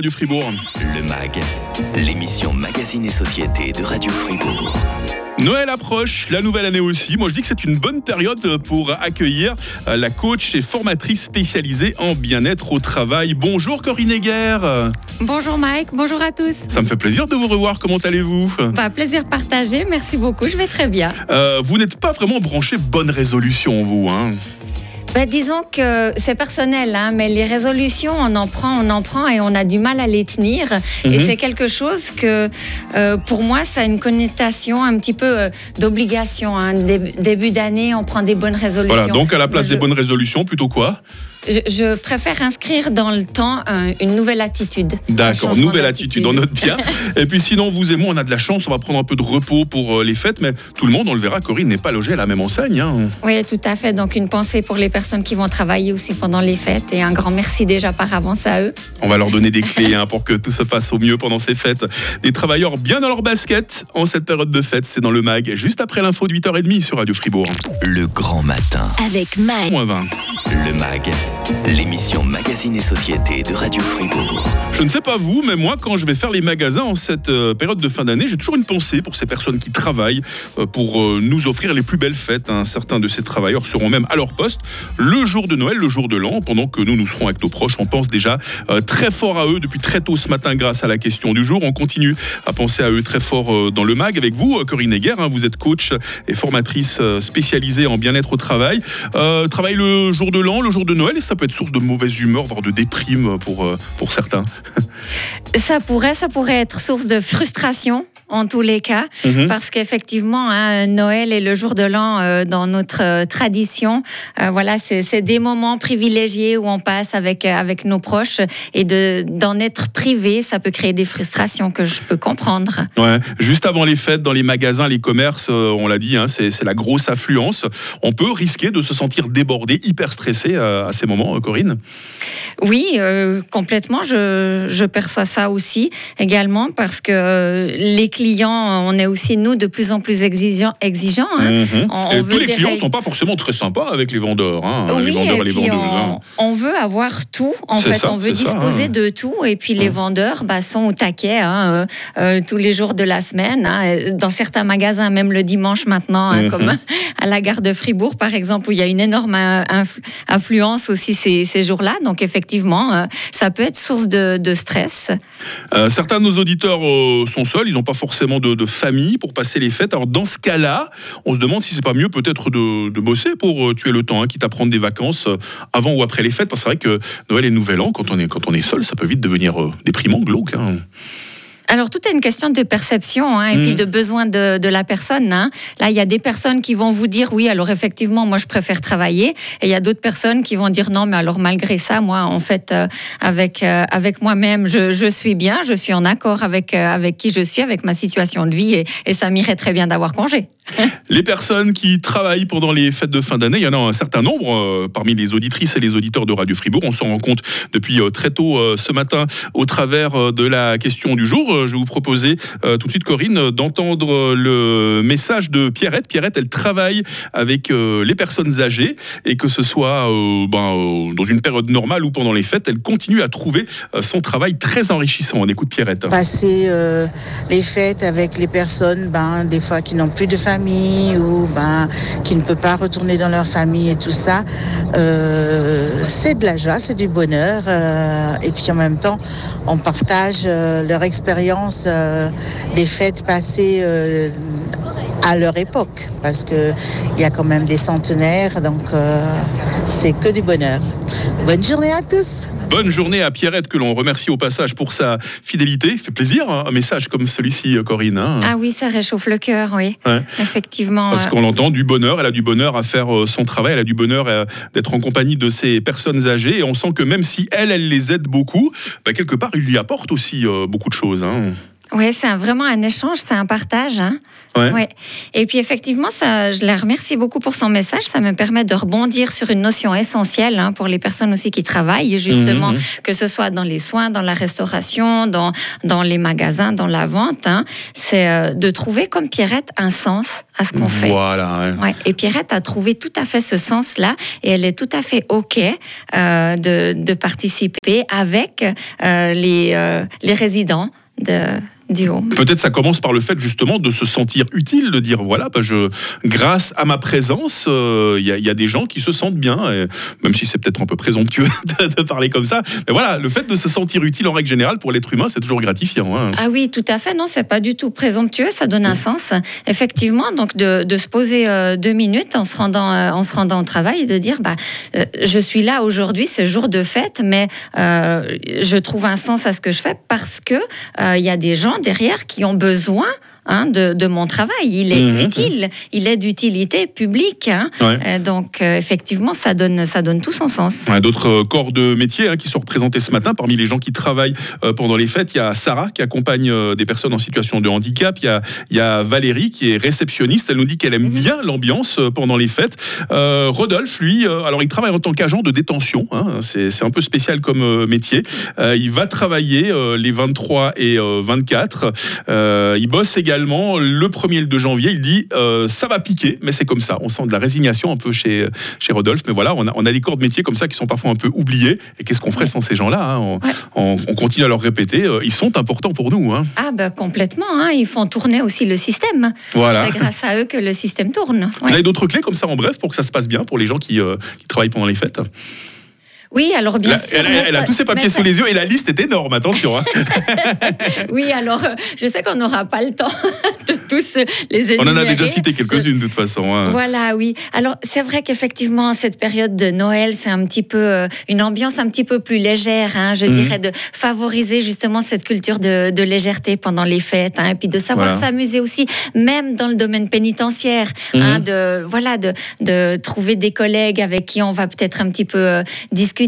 du Fribourg. Le MAG, l'émission Magazine et Société de Radio Fribourg. Noël approche, la nouvelle année aussi. Moi, je dis que c'est une bonne période pour accueillir euh, la coach et formatrice spécialisée en bien-être au travail. Bonjour Corinne Heger. Bonjour Mike, bonjour à tous. Ça me fait plaisir de vous revoir. Comment allez-vous? Bah, Plaisir partagé, merci beaucoup, je vais très bien. Euh, vous n'êtes pas vraiment branché bonne résolution, vous hein? Bah, disons que c'est personnel, hein, mais les résolutions, on en prend, on en prend et on a du mal à les tenir. Et mhm. c'est quelque chose que, euh, pour moi, ça a une connotation un petit peu euh, d'obligation. Hein. Début d'année, on prend des bonnes résolutions. Voilà, donc à la place des bonnes résolutions, plutôt quoi? Je, préfère inscrire dans le temps une nouvelle attitude. D'accord, nouvelle attitude, on note bien. et puis sinon, vous et moi, on a de la chance, on va prendre un peu de repos pour euh, les fêtes, mais tout le monde, on le verra, Corinne n'est pas logée à la même enseigne. Hein. Oui, tout à fait. Donc une pensée pour les personnes qui vont travailler aussi pendant les fêtes et un grand merci déjà par avance à eux. On va leur donner des clés hein, pour que tout se passe au mieux pendant ces fêtes. Des travailleurs bien dans leur basket en cette période de fête, c'est dans le MAG, juste après l'info de 8h30 sur Radio Fribourg. Le grand matin. Avec MAG. Moins 20. Le MAG l'émission Magazine et Société de Radio Fribourg. Je ne sais pas vous, mais moi, quand je vais faire les magasins en cette euh, période de fin d'année, j'ai toujours une pensée pour ces personnes qui travaillent euh, pour euh, nous offrir les plus belles fêtes. Hein. Certains de ces travailleurs seront même à leur poste le jour de Noël, le jour de l'an, pendant que nous, nous serons avec nos proches. On pense déjà très fort à eux depuis très tôt ce matin grâce à la question du jour. On continue à penser à eux très fort dans le MAG avec vous, Corinne Heger. Hein. vous êtes coach et formatrice spécialisée en bien-être au travail. travaille le jour de l'an, le jour de Noël, ça peut être source de mauvaise humeur, voire de déprime pour, pour certains. Ça pourrait être source de frustration en tous les cas, mhm. parce qu'effectivement, hein, Noël est le jour de l'an euh, dans notre euh, tradition. Euh, voilà, c'est des moments privilégiés où on passe avec avec nos proches et de d'en être privé, ça peut créer des frustrations que je peux comprendre. Ouais. Juste avant les fêtes, dans les magasins, les commerces, on l'a dit, hein, c'est la grosse affluence. On peut risquer de se sentir débordé, hyper stressé à ces moments, Corinne? Oui, complètement. Je, je perçois ça aussi également parce que les clients, on est aussi, nous, de plus en plus exigeants. exigeants hein. mhm. et tous les clients ne sont pas forcément très sympas avec les vendeurs, hein, les vendeurs et, les vendeuses. Hein. On, veut avoir tout, en fait, on veut disposer de tout, et puis les vendeurs bah, sont au taquet euh, euh, tous les jours de la semaine. Dans certains magasins, même le dimanche maintenant, mhm. comme à la gare de Fribourg, par exemple, où il y a une énorme influence aussi ces, ces jours-là. Donc, effectivement, euh, ça peut être source de, de stress. certains de nos auditeurs sont seuls, ils n'ont pas forcément forcément de, famille pour passer les fêtes. Alors dans ce cas-là, on se demande si c'est pas mieux peut-être de, bosser pour euh, tuer le temps, hein, quitte à prendre des vacances euh, avant ou après les fêtes. Parce que c'est vrai que Noël et Nouvel An, quand on est, quand on est seul, ça peut vite devenir euh, déprimant, glauque. Hein. Alors, tout est une question de perception hein, et puis mm. de besoin de, de la personne. Hein. Là, il y a des personnes qui vont vous dire oui, alors effectivement, moi, je préfère travailler. Et il y a d'autres personnes qui vont dire non, mais alors malgré ça, moi, en fait, euh, avec, euh, avec moi-même, je, je, suis bien, je suis en accord avec, euh, avec qui je suis, avec ma situation de vie et, et ça m'irait très bien d'avoir congé. les personnes qui travaillent pendant les fêtes de fin d'année, il y en a un certain nombre parmi les auditrices et les auditeurs de Radio Fribourg. On s'en rend compte depuis très tôt ce matin au travers de la question du jour je vais vous proposer euh, tout de suite, Corinne, d'entendre le message de Pierrette. Pierrette, elle travaille avec euh, les personnes âgées et que ce soit euh, ben, dans une période normale ou pendant les fêtes, elle continue à trouver son travail très enrichissant. On écoute Pierrette. Passer les fêtes avec les personnes, ben, des fois qui n'ont plus de famille ou ben, qui ne peuvent pas retourner dans leur famille et tout ça, c'est de la joie, c'est du bonheur. et puis en même temps, on partage leur expérience euh, des fêtes passées euh, à leur époque, parce qu'il y a quand même des centenaires, donc euh, c'est que du bonheur. Bonne journée à tous. Bonne journée à Pierrette que l'on remercie au passage pour sa fidélité. Fait plaisir hein, un message comme celui-ci, Corinne. Hein. Ah oui, ça réchauffe le cœur, oui. Effectivement. Parce qu'on entend du bonheur. Elle a du bonheur à faire son travail. Elle a du bonheur d'être en compagnie de ces personnes âgées. Et on sent que même si elle, elle les aide beaucoup, bah, quelque part, il lui apporte aussi beaucoup de choses. Hein. Oui, c'est vraiment un échange, c'est un partage. hein. Ouais. Ouais. Et puis effectivement, ça, je la remercie beaucoup pour son message. Ça me permet de rebondir sur une notion essentielle hein, pour les personnes aussi qui travaillent, justement, Mhm. que ce soit dans les soins, dans la restauration, dans, dans les magasins, dans la vente. hein. C'est euh, de trouver, comme Pierrette, un sens à ce qu'on fait. Voilà. ouais. Et Pierrette a trouvé tout à fait ce sens-là et elle est tout à fait OK euh, de, de participer avec euh, les, les résidents de. Peut-être ça commence par le fait justement de se sentir utile, de dire voilà, bah, je, grâce à ma présence, euh, il y, a- il y a des gens qui se sentent bien, et même si c'est peut-être un peu présomptueux de, de parler comme ça. Mais voilà, le fait de se sentir utile en règle générale pour l'être humain, c'est toujours gratifiant. hein. Ah oui, tout à fait. Non, c'est pas du tout présomptueux. Ça donne un sens. Effectivement, donc de, de se poser euh, deux minutes en se rendant, euh, en se rendant au travail et de dire, bah, je suis là aujourd'hui, c'est jour de fête, mais je trouve un sens à ce que je fais parce que il y a des gens derrière qui ont besoin. Hein, de, de mon travail, il est Mhm. utile, il est d'utilité publique, hein. Ouais. Euh, donc euh, effectivement ça donne ça donne tout son sens. Ouais, D'autres euh, corps de métier hein, qui sont représentés ce matin. Parmi les gens qui travaillent euh, pendant les fêtes, il y a Sarah qui accompagne euh, des personnes en situation de handicap. Il y a, il y a Valérie qui est réceptionniste. Elle nous dit qu'elle aime bien l'ambiance pendant les fêtes. Rodolphe, lui, alors il travaille en tant qu'agent de détention. c'est un peu spécial comme métier. Il va travailler les 23 et euh, 24. Euh, il bosse également le 1er et le 2 janvier. Il dit euh, ça va piquer, mais c'est comme ça. On sent de la résignation un peu chez, chez Rodolphe. Mais voilà, on a, on a des corps de métier comme ça qui sont parfois un peu oubliés. Et qu'est-ce qu'on ferait sans ces gens-là hein? On, Ouais. on- on continue à leur répéter. euh, ils sont importants pour nous. hein. Ah bah complètement, hein, ils font tourner aussi le système. Voilà. C'est grâce à eux que le système tourne. Vous Ouais. avez d'autres clés comme ça en bref pour que ça se passe bien pour les gens qui, euh, qui travaillent pendant les fêtes? Oui, alors bien sûr. elle, elle- elle a tous ses papiers sous les yeux et la liste est énorme. Attention. hein. Oui, alors euh, je sais qu'on n'aura pas le temps de tous les énumérer. On en a déjà cité quelques-unes de toute façon. hein. Voilà, oui. Alors, c'est vrai qu'effectivement, cette période de Noël, c'est un petit peu euh, une ambiance un petit peu plus légère, hein, je Mhm. dirais, de favoriser justement cette culture de, de légèreté pendant les fêtes, et puis de savoir Voilà. s'amuser aussi, même dans le domaine pénitentiaire, Mhm. de voilà, de, de trouver des collègues avec qui on va peut-être un petit peu euh, discuter,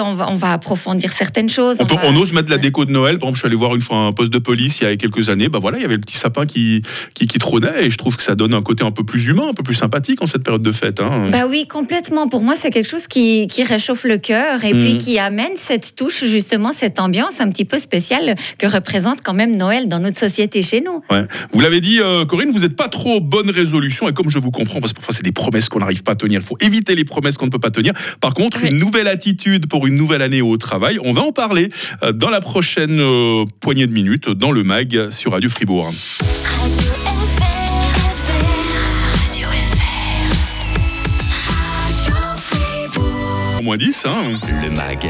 on va, on va approfondir certaines choses. On, peut- va- on ose mettre la déco de Noël. Par exemple, je suis allé voir une fois un poste de police il y a quelques années. Bah voilà, il y avait le petit sapin qui, qui, qui trônait et je trouve que ça donne un côté un peu plus humain, un peu plus sympathique en cette période de fête. hein. Bah oui, complètement. Pour moi, c'est quelque chose qui, qui réchauffe le cœur et puis qui amène cette touche, justement, cette ambiance un petit peu spéciale que représente quand même Noël dans notre société chez nous. Ouais. Vous l'avez dit, euh, Corinne, vous n'êtes pas trop bonne résolution et comme je vous comprends, parce que parfois c'est des promesses qu'on n'arrive pas à tenir. Il faut éviter les promesses qu'on ne peut pas tenir. Par contre, Oui. une nouvelle attitude pour une nouvelle année au travail, on va en parler euh, dans la prochaine euh, poignée de minutes dans le mag sur Radio Fribourg. Radio FR, Radio FR, Radio Fribourg. Au moins 10, hein. Le MAG,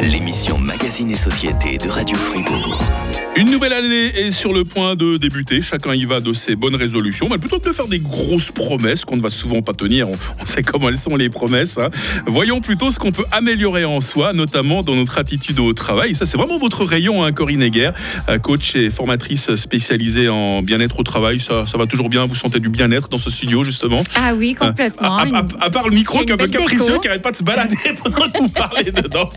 l'émission Magazine et Société de Radio Fribourg. Une nouvelle année est sur le point de débuter. Chacun y va de ses bonnes résolutions. Mais plutôt que de faire des grosses promesses qu'on ne va souvent pas tenir, on, on sait comment elles sont les promesses. hein. Voyons plutôt ce qu'on peut améliorer en soi, notamment dans notre attitude au travail. Ça, c'est vraiment votre rayon, hein, Corinne Heger, euh, coach et formatrice spécialisée en bien-être au travail. Ça, ça va toujours bien. Vous sentez du bien-être dans ce studio, justement Ah oui, complètement. à, à- Une- à- à part le micro qui est un peu capricieux, déco. qui arrête pas de se balader pendant que vous parlez dedans.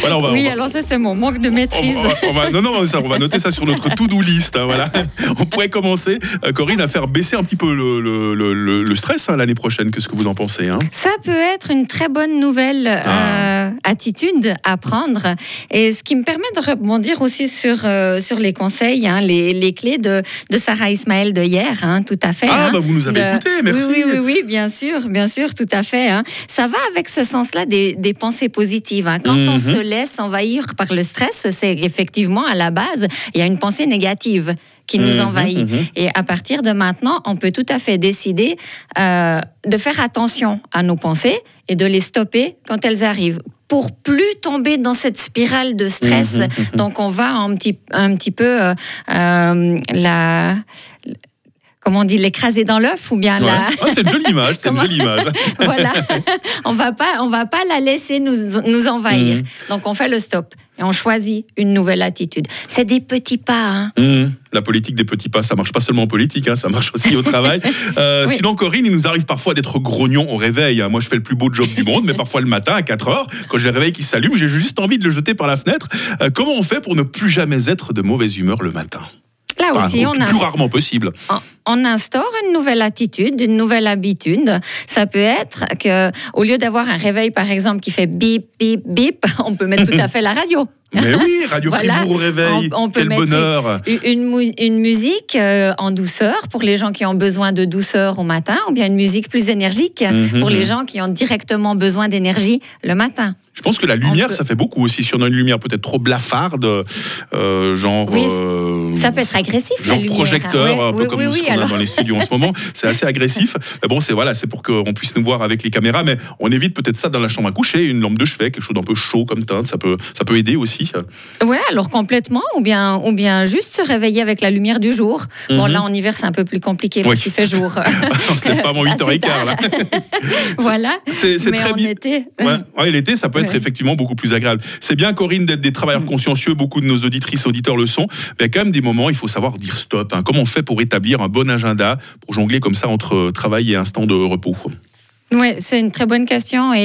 voilà, on va, on oui, va- alors ça, c'est mon manque de maîtrise. va- on va- non, non, ça, on va noter ça sur notre to-do list. hein, voilà. On pourrait commencer, euh, Corinne, à faire baisser un petit peu le, le- le- stress hein, l'année prochaine. Qu'est-ce que vous en pensez hein? Ça peut être une très bonne nouvelle Ah. euh, attitude à prendre. Et ce qui me permet de rebondir aussi sur, euh, sur les conseils, hein, les, les clés de, de Sarah Ismaël de hier, hein, tout à fait. Ah, hein. bah vous nous avez Le- écouté, merci. Oui, oui, oui, oui, bien sûr, bien sûr, tout à fait. hein. Ça va avec ce sens-là des, des pensées positives. hein. Quand on Mhm. se laisse envahir par le stress, c'est effectivement à la base, il y a une pensée négative qui nous Mhm, envahit. mhm. Et à partir de maintenant, on peut tout à fait décider euh, de faire attention à nos pensées et de les stopper quand elles arrivent pour plus tomber dans cette spirale de stress. Mhm, Donc on va un petit, un petit peu euh, euh, la... Comment on dit, l'écraser dans l'œuf ou bien Ouais. la... Ah, c'est une jolie image, c'est une jolie image. voilà, on va pas, on va pas la laisser nous, nous envahir. Mhm. Donc on fait le stop et on choisit une nouvelle attitude. C'est des petits pas. Hein. Hum, la politique des petits pas, ça marche pas seulement en politique, hein, ça marche aussi au travail. Euh, Oui. Sinon, Corinne, il nous arrive parfois d'être grognon au réveil. hein. Moi, je fais le plus beau job du monde, mais parfois le matin à 4 heures, quand j'ai le réveil qui s'allume, j'ai juste envie de le jeter par la fenêtre. Euh, comment on fait pour ne plus jamais être de mauvaise humeur le matin? Là Enfin, aussi, au on plus, a plus rarement possible. on instaure une nouvelle attitude, une nouvelle habitude. Ça peut être que, au lieu d'avoir un réveil, par exemple, qui fait bip, bip, bip, on peut mettre tout à fait la radio. Mais oui, Radio Voilà. Fribourg au réveil, On- on peut quel mettre bonheur. Une, mu- une musique euh, en douceur pour les gens qui ont besoin de douceur au matin, ou bien une musique plus énergique Mhm. pour les gens qui ont directement besoin d'énergie le matin. Je pense que la lumière, peut- ça fait beaucoup aussi. Si on a une lumière peut-être trop blafarde, euh, genre. Oui, euh, Ça peut être agressif, la Genre lumière. projecteur, Ouais, un peu oui, comme oui, ce qu'on a dans les studios en ce moment. C'est assez agressif. Mais bon, c'est voilà, pour qu'on puisse nous voir avec les caméras. Mais on évite peut-être ça dans la chambre à coucher, une lampe de chevet, quelque chose d'un peu chaud comme teinte. Ça peut, ça peut aider aussi. Ouais, alors complètement, ou bien, ou bien juste se réveiller avec la lumière du jour. Bon, Mhm. là, en hiver, c'est un peu plus compliqué parce Oui. qu'il fait jour. on se lève pas avant Assez 8h15 là. voilà. C'est très en bien. été. Ouais, ouais, l'été, ça peut être Ouais. effectivement beaucoup plus agréable. C'est bien, Corinne, d'être des travailleurs Mm. consciencieux. Beaucoup de nos auditrices et auditeurs le sont. Mais il y a quand même des moments, il faut savoir dire stop. hein. Comment on fait pour établir un bon agenda, pour jongler comme ça entre travail et instant de repos? Oui, c'est une très bonne question et,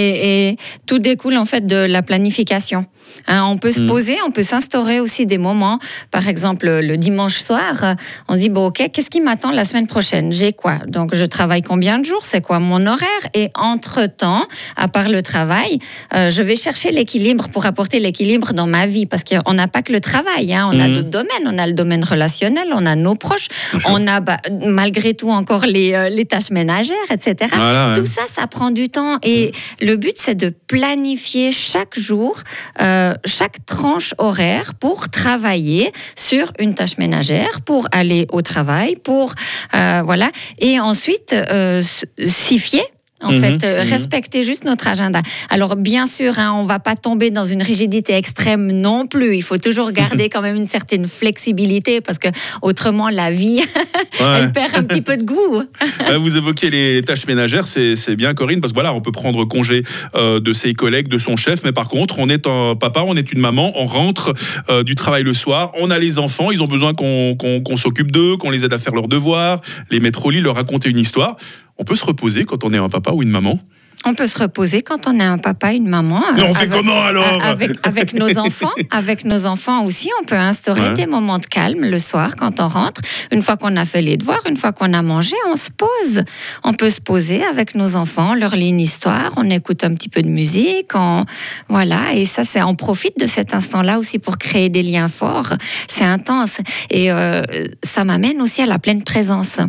et tout découle en fait de la planification. Hein, on peut se Mm. poser, on peut s'instaurer aussi des moments. Par exemple, le dimanche soir, on se dit bon, ok, qu'est-ce qui m'attend la semaine prochaine? J'ai quoi? Donc, je travaille combien de jours? C'est quoi mon horaire? Et entre temps, à part le travail, euh, je vais chercher l'équilibre pour apporter l'équilibre dans ma vie parce qu'on n'a pas que le travail. hein, on a Mhm. d'autres domaines. On a le domaine relationnel, on a nos proches, on a bah, malgré tout encore les, euh, les tâches ménagères, etc. Voilà, ouais. Tout ça, ça prend du temps. Et le but, c'est de planifier chaque jour, euh, chaque tranche horaire pour travailler sur une tâche ménagère, pour aller au travail, pour. euh, voilà. Et ensuite, euh, s'y fier. En Mhm, fait, euh, mhm. respecter juste notre agenda. Alors, bien sûr, hein, on va pas tomber dans une rigidité extrême non plus. Il faut toujours garder quand même une certaine flexibilité parce que autrement, la vie, Ouais. elle perd un petit peu de goût. Euh, Vous évoquez les tâches ménagères, c'est bien Corinne, parce que voilà, on peut prendre congé euh, de ses collègues, de son chef, mais par contre, on est un papa, on est une maman, on rentre euh, du travail le soir, on a les enfants, ils ont besoin qu'on s'occupe d'eux, qu'on les aide à faire leurs devoirs, les mettre au lit, leur raconter une histoire. On peut se reposer quand on est un papa ou une maman. On peut se reposer quand on est un papa, une maman. Mais on fait avec- comment alors avec, avec nos enfants, avec nos enfants aussi, on peut instaurer Ouais. des moments de calme le soir quand on rentre. Une fois qu'on a fait les devoirs, une fois qu'on a mangé, on se pose. On peut se poser avec nos enfants, on leur lit une histoire, on écoute un petit peu de musique, on, voilà. Et ça, c'est, on profite de cet instant-là aussi pour créer des liens forts. C'est intense et euh, ça m'amène aussi à la pleine présence.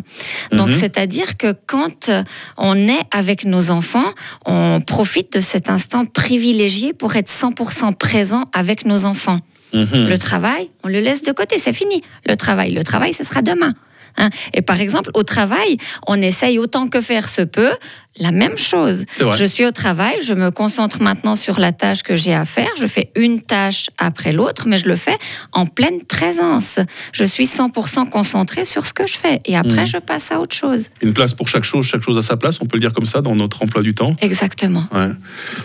Donc, Mhm. c'est-à-dire que quand on est avec nos enfants, on profite de cet instant privilégié pour être 100% présent avec nos enfants. Mhm. Le travail, on le laisse de côté, c'est fini. Le travail, le travail, ce sera demain. Hein. Et par exemple, au travail, on essaye autant que faire se peut la même chose. Je suis au travail, je me concentre maintenant sur la tâche que j'ai à faire. Je fais une tâche après l'autre, mais je le fais en pleine présence. Je suis 100% concentrée sur ce que je fais. Et après, Mhm. je passe à autre chose. Une place pour chaque chose, chaque chose à sa place, on peut le dire comme ça dans notre emploi du temps? Exactement. Ouais.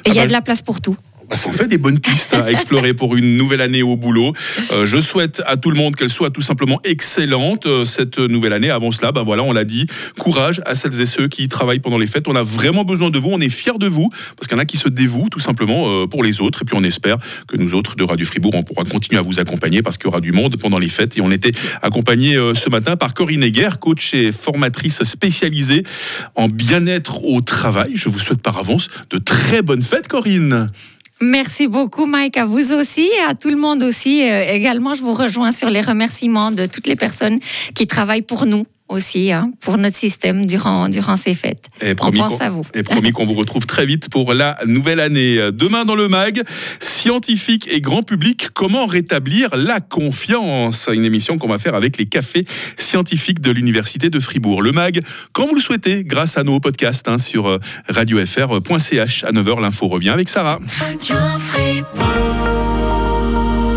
Et il y Ah a bah, de la place pour tout. Bah, ça en fait des bonnes pistes à explorer pour une nouvelle année au boulot. Euh, je souhaite à tout le monde qu'elle soit tout simplement excellente euh, cette nouvelle année. Avant cela, ben voilà, on l'a dit, courage à celles et ceux qui travaillent pendant les fêtes. On a vraiment besoin de vous, on est fiers de vous parce qu'il y en a qui se dévouent tout simplement euh, pour les autres. Et puis on espère que nous autres de Radio Fribourg, on pourra continuer à vous accompagner parce qu'il y aura du monde pendant les fêtes. Et on était accompagné euh, ce matin par Corinne Heger, coach et formatrice spécialisée en bien-être au travail. Je vous souhaite par avance de très bonnes fêtes, Corinne. Merci beaucoup, Mike, à vous aussi et à tout le monde aussi. Euh, également, je vous rejoins sur les remerciements de toutes les personnes qui travaillent pour nous aussi, hein, pour notre système durant, durant ces fêtes. Et On promis pense qu'on- à vous. Et promis qu'on vous retrouve très vite pour la nouvelle année. Demain dans le MAG, scientifique et grand public, comment rétablir la confiance? Une émission qu'on va faire avec les cafés scientifiques de l'Université de Fribourg. Le MAG, quand vous le souhaitez, grâce à nos podcasts hein, sur euh, radiofr.ch. À 9h, l'info revient avec Sarah. Radio Fribourg.